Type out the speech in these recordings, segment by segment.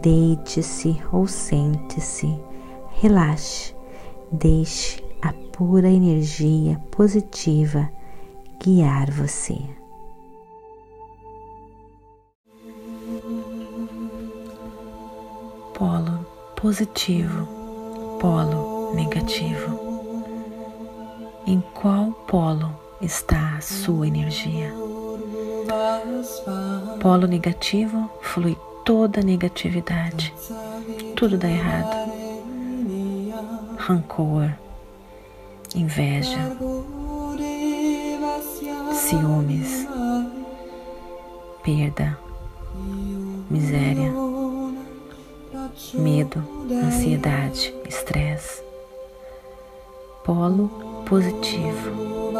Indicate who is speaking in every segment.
Speaker 1: deite-se ou sente-se, relaxe, deixe a pura energia positiva guiar você. Polo positivo, polo negativo. Em qual polo está a sua energia? Polo negativo flui toda negatividade, tudo dá errado. Rancor, inveja, ciúmes, perda, miséria, medo, ansiedade, estresse. Polo positivo,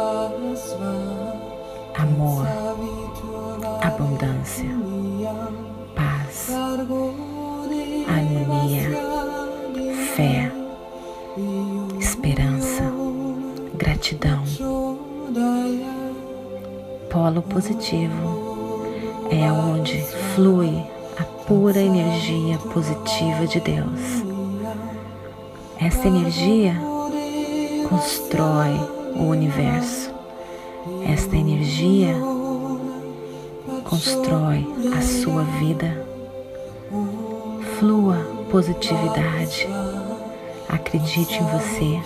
Speaker 1: amor, abundância, paz, harmonia, fé, esperança, gratidão. Polo positivo é onde flui a pura energia positiva de Deus. Essa energia constrói o universo. Esta energia constrói a sua vida. Flua positividade. Acredite em você.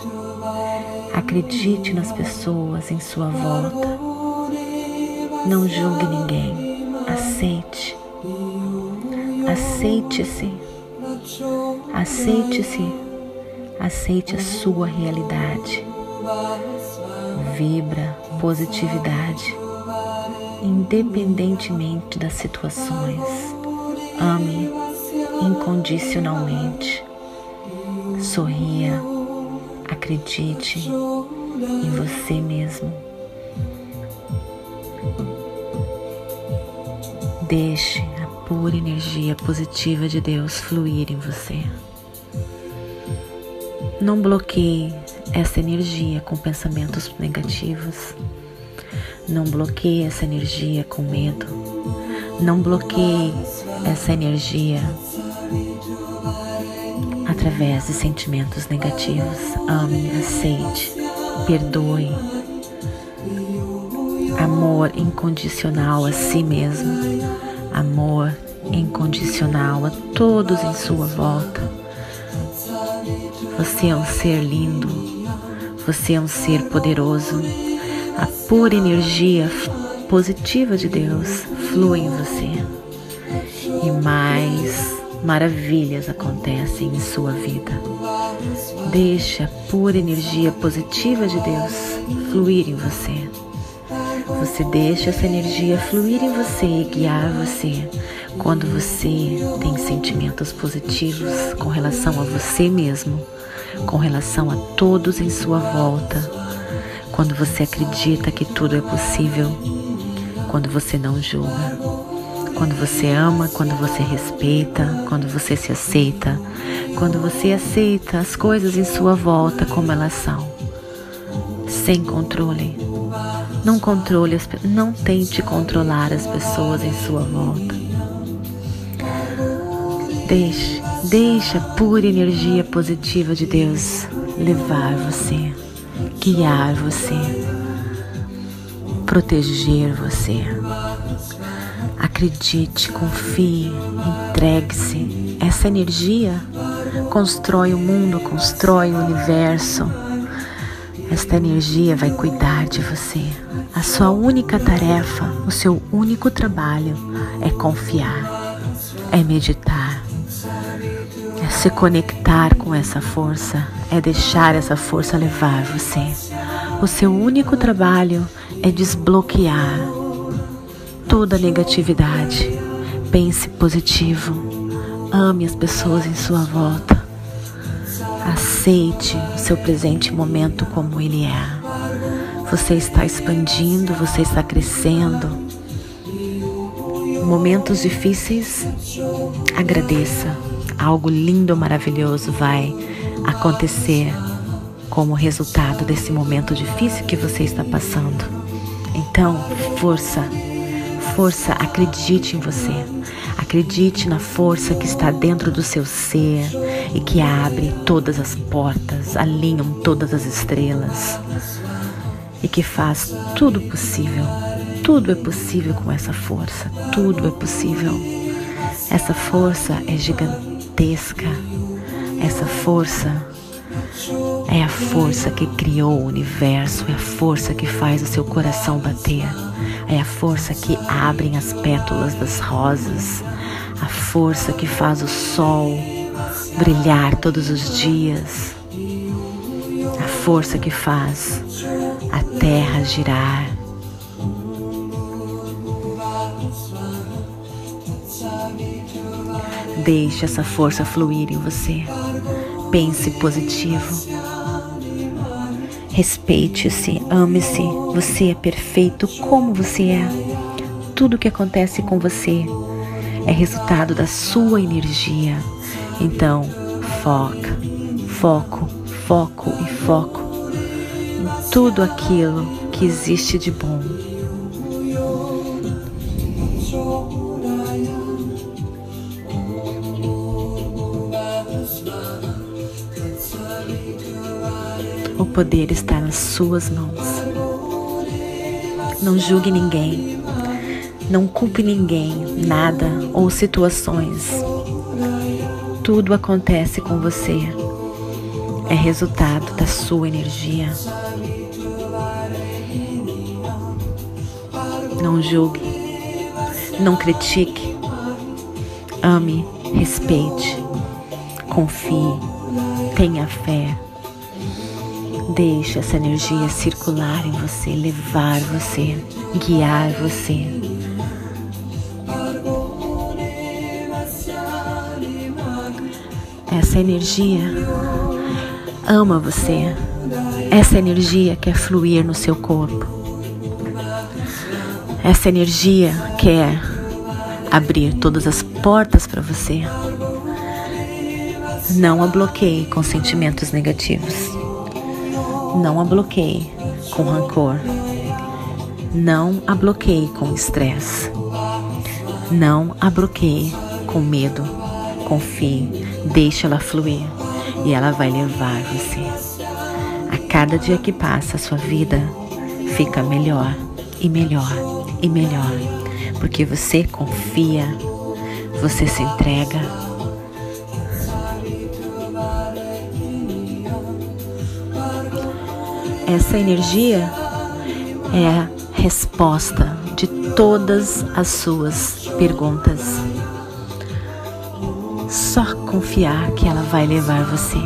Speaker 1: Acredite nas pessoas em sua volta. Não julgue ninguém. Aceite. Aceite-se. Aceite-se. Aceite a sua realidade. Vibra positividade, independentemente das situações. Ame incondicionalmente. Sorria. Acredite em você mesmo. Deixe a pura energia positiva de Deus fluir em você. Não bloqueie essa energia com pensamentos negativos. Não bloqueie essa energia com medo. Não bloqueie essa energia através de sentimentos negativos. Ame, aceite, perdoe. Amor incondicional a si mesmo. Amor incondicional a todos em sua volta. Você é um ser lindo. Você é um ser poderoso. A pura energia positiva de Deus flui em você. Maravilhas acontecem em sua vida. Deixe a pura energia positiva de Deus fluir em você. Você deixa essa energia fluir em você e guiar você quando você tem sentimentos positivos com relação a você mesmo, com relação a todos em sua volta, quando você acredita que tudo é possível, quando você não julga, quando você ama, quando você respeita, quando você se aceita, quando você aceita as coisas em sua volta como elas são, sem controle. Não controle as, não tente controlar as pessoas em sua volta. Deixe, deixe a pura energia positiva de Deus levar você, guiar você, proteger você. Acredite, confie, entregue-se. Essa energia constrói o mundo, constrói o universo. Esta energia vai cuidar de você. A sua única tarefa, o seu único trabalho é confiar, é meditar, é se conectar com essa força, é deixar essa força levar você. O seu único trabalho é desbloquear toda negatividade. Pense positivo, Ame as pessoas em sua volta. Aceite o seu presente momento como ele é. Você está expandindo, você está crescendo. Momentos difíceis, agradeça. Algo lindo, maravilhoso vai acontecer como resultado desse momento difícil que você está passando. Então, força, força, acredite em você. Acredite na força que está dentro do seu ser e que abre todas as portas, alinham todas as estrelas e que faz tudo possível. Tudo é possível com essa força, tudo é possível. Essa força é gigantesca. Essa força é a força que criou o universo, é a força que faz o seu coração bater, é a força que abre as pétalas das rosas, a força que faz o sol brilhar todos os dias, a força que faz a terra girar. Deixe essa força fluir em você. Pense positivo. Respeite-se, ame-se. Você é perfeito como você é. Tudo que acontece com você é resultado da sua energia. Então, foca, foco, foco e foco em tudo aquilo que existe de bom. Poder está nas suas mãos. Não julgue ninguém. Não culpe ninguém, nada ou situações. Tudo acontece com você. É resultado da sua energia. Não julgue. Não critique. Ame, respeite. Confie. Tenha fé. Deixe essa energia circular em você, levar você, guiar você. Essa energia ama você. Essa energia quer fluir no seu corpo. Essa energia quer abrir todas as portas para você. Não a bloqueie com sentimentos negativos. Não a bloqueie com rancor. Não a bloqueie com estresse. Não a bloqueie com medo. Confie, deixe ela fluir e ela vai levar você. A cada dia que passa, a sua vida fica melhor e melhor e melhor, porque você confia, você se entrega Essa energia é a resposta de todas as suas perguntas. Só confiar que ela vai levar você.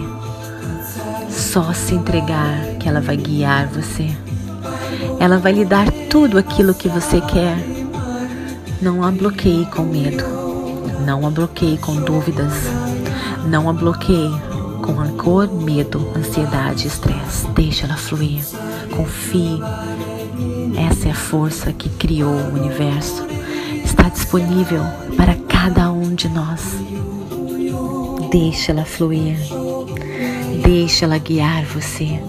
Speaker 1: Só se entregar que ela vai guiar você. Ela vai lhe dar tudo aquilo que você quer. Não a bloqueie com medo. Não a bloqueie com dúvidas. Não a bloqueie com rancor, medo, ansiedade, estresse. Deixa ela fluir. Confie. Essa é a força que criou o universo. Está disponível para cada um de nós. Deixa ela fluir. Deixa ela guiar você.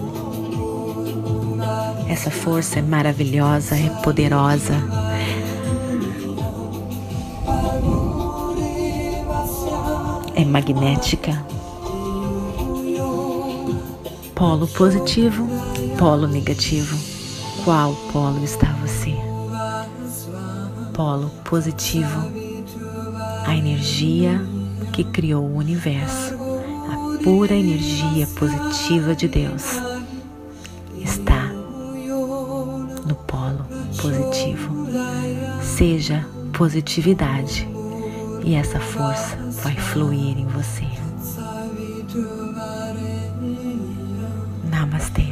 Speaker 1: Essa força é maravilhosa, é poderosa. É magnética Polo positivo, polo negativo. Qual polo está você? Polo positivo, a energia que criou o universo, a pura energia positiva de Deus está no polo positivo. Seja positividade e essa força vai fluir em você. Namaste.